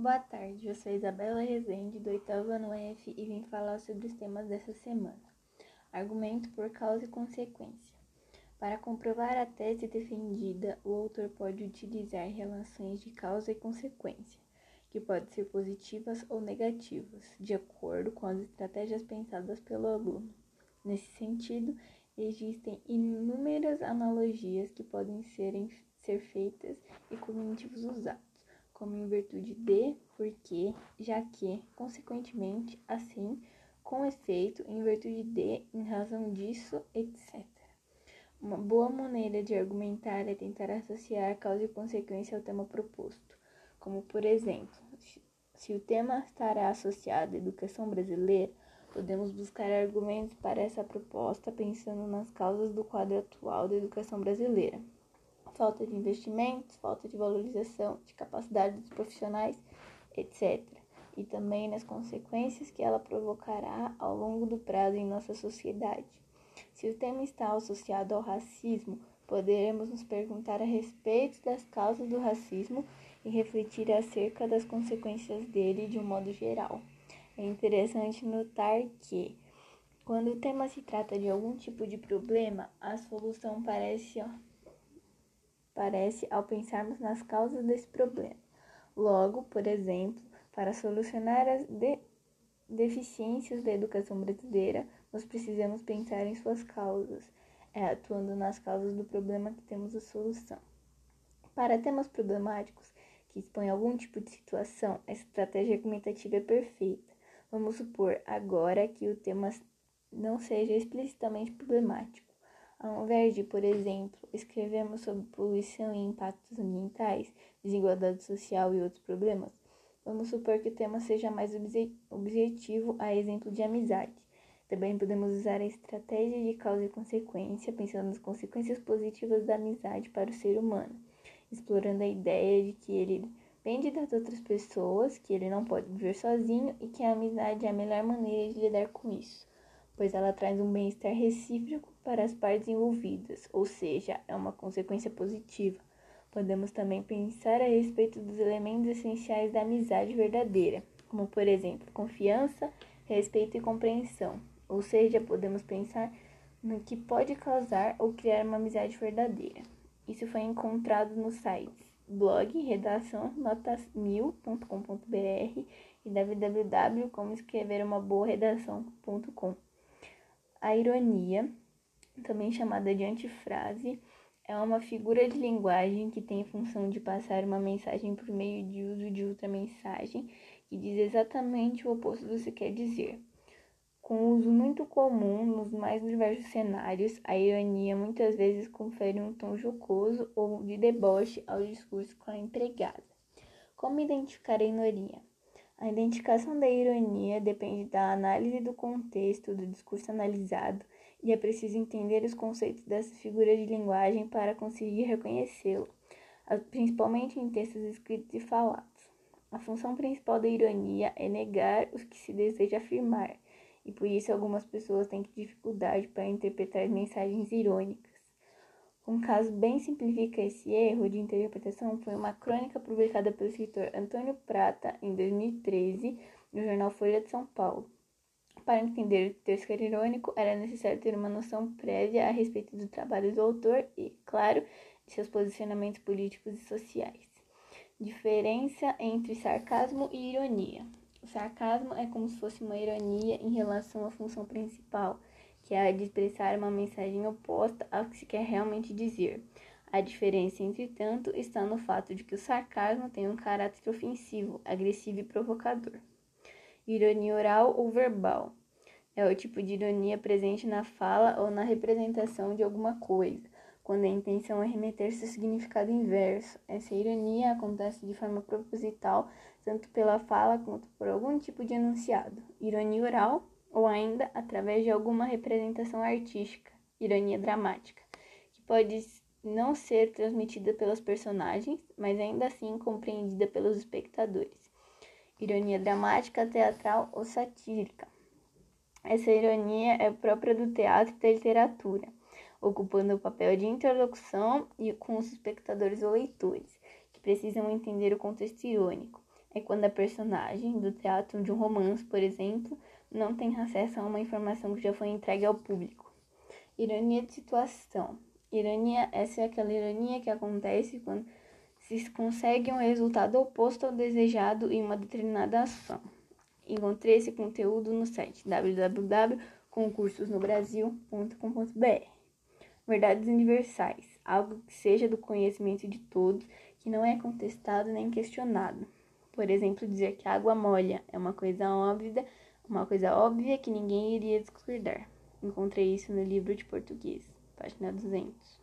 Boa tarde, eu sou Isabela Rezende, do oitavo ano F, e vim falar sobre os temas dessa semana. Argumento por causa e consequência. Para comprovar a tese defendida, o autor pode utilizar relações de causa e consequência, que podem ser positivas ou negativas, de acordo com as estratégias pensadas pelo aluno. Nesse sentido, existem inúmeras analogias que podem ser feitas e cognitivos usados como em virtude de, porque, já que, consequentemente, assim, com efeito, em virtude de, em razão disso, etc. Uma boa maneira de argumentar é tentar associar causa e consequência ao tema proposto, como por exemplo, se o tema estará associado à educação brasileira, podemos buscar argumentos para essa proposta pensando nas causas do quadro atual da educação brasileira falta de investimentos, falta de valorização de capacidade dos profissionais, etc. E também nas consequências que ela provocará ao longo do prazo em nossa sociedade. Se o tema está associado ao racismo, poderemos nos perguntar a respeito das causas do racismo e refletir acerca das consequências dele de um modo geral. É interessante notar que, quando o tema se trata de algum tipo de problema, a solução parece parece ao pensarmos nas causas desse problema. Logo, por exemplo, para solucionar as de deficiências da educação brasileira, nós precisamos pensar em suas causas, é, atuando nas causas do problema que temos a solução. Para temas problemáticos que expõem algum tipo de situação, a estratégia argumentativa é perfeita. Vamos supor agora que o tema não seja explicitamente problemático. Ao invés de, por exemplo, escrevermos sobre poluição e impactos ambientais, desigualdade social e outros problemas, vamos supor que o tema seja mais objetivo, a exemplo de amizade. Também podemos usar a estratégia de causa e consequência, pensando nas consequências positivas da amizade para o ser humano, explorando a ideia de que ele depende das outras pessoas, que ele não pode viver sozinho e que a amizade é a melhor maneira de lidar com isso pois ela traz um bem-estar recíproco para as partes envolvidas, ou seja, é uma consequência positiva. Podemos também pensar a respeito dos elementos essenciais da amizade verdadeira, como por exemplo, confiança, respeito e compreensão. Ou seja, podemos pensar no que pode causar ou criar uma amizade verdadeira. Isso foi encontrado nos sites blog redação notas1000.com.br e www.comescreverumaboaredação.com. A ironia, também chamada de antifrase, é uma figura de linguagem que tem a função de passar uma mensagem por meio de uso de outra mensagem que diz exatamente o oposto do que se quer dizer. Com uso muito comum nos mais diversos cenários, a ironia muitas vezes confere um tom jocoso ou de deboche ao discurso com a empregada. Como identificar a ironia? A identificação da ironia depende da análise do contexto do discurso analisado e é preciso entender os conceitos dessa figura de linguagem para conseguir reconhecê-lo, principalmente em textos escritos e falados. A função principal da ironia é negar os que se deseja afirmar, e por isso algumas pessoas têm dificuldade para interpretar mensagens irônicas. Um caso bem simplifica esse erro de interpretação foi uma crônica publicada pelo escritor Antônio Prata em 2013 no jornal Folha de São Paulo. Para entender o texto que era irônico, era necessário ter uma noção prévia a respeito do trabalho do autor e, claro, de seus posicionamentos políticos e sociais. Diferença entre sarcasmo e ironia. O sarcasmo é como se fosse uma ironia em relação à função principal que é a de expressar uma mensagem oposta ao que se quer realmente dizer. A diferença, entretanto, está no fato de que o sarcasmo tem um caráter ofensivo, agressivo e provocador. Ironia oral ou verbal é o tipo de ironia presente na fala ou na representação de alguma coisa, quando a intenção é remeter seu significado inverso. Essa ironia acontece de forma proposital, tanto pela fala quanto por algum tipo de enunciado. Ironia oral ou ainda através de alguma representação artística, ironia dramática, que pode não ser transmitida pelos personagens, mas ainda assim compreendida pelos espectadores. Ironia dramática, teatral ou satírica. Essa ironia é própria do teatro e da literatura, ocupando o papel de interlocução e com os espectadores ou leitores, que precisam entender o contexto irônico. é quando a personagem do teatro de um romance, por exemplo, não tem acesso a uma informação que já foi entregue ao público. Ironia de situação. Ironia, essa é aquela ironia que acontece quando se consegue um resultado oposto ao desejado em uma determinada ação. Encontrei esse conteúdo no site www.concursosnobrasil.com.br. Verdades universais, algo que seja do conhecimento de todos, que não é contestado nem questionado. Por exemplo, dizer que água molha é uma coisa óbvia, uma coisa óbvia que ninguém iria discordar. Encontrei isso no livro de português, página 200.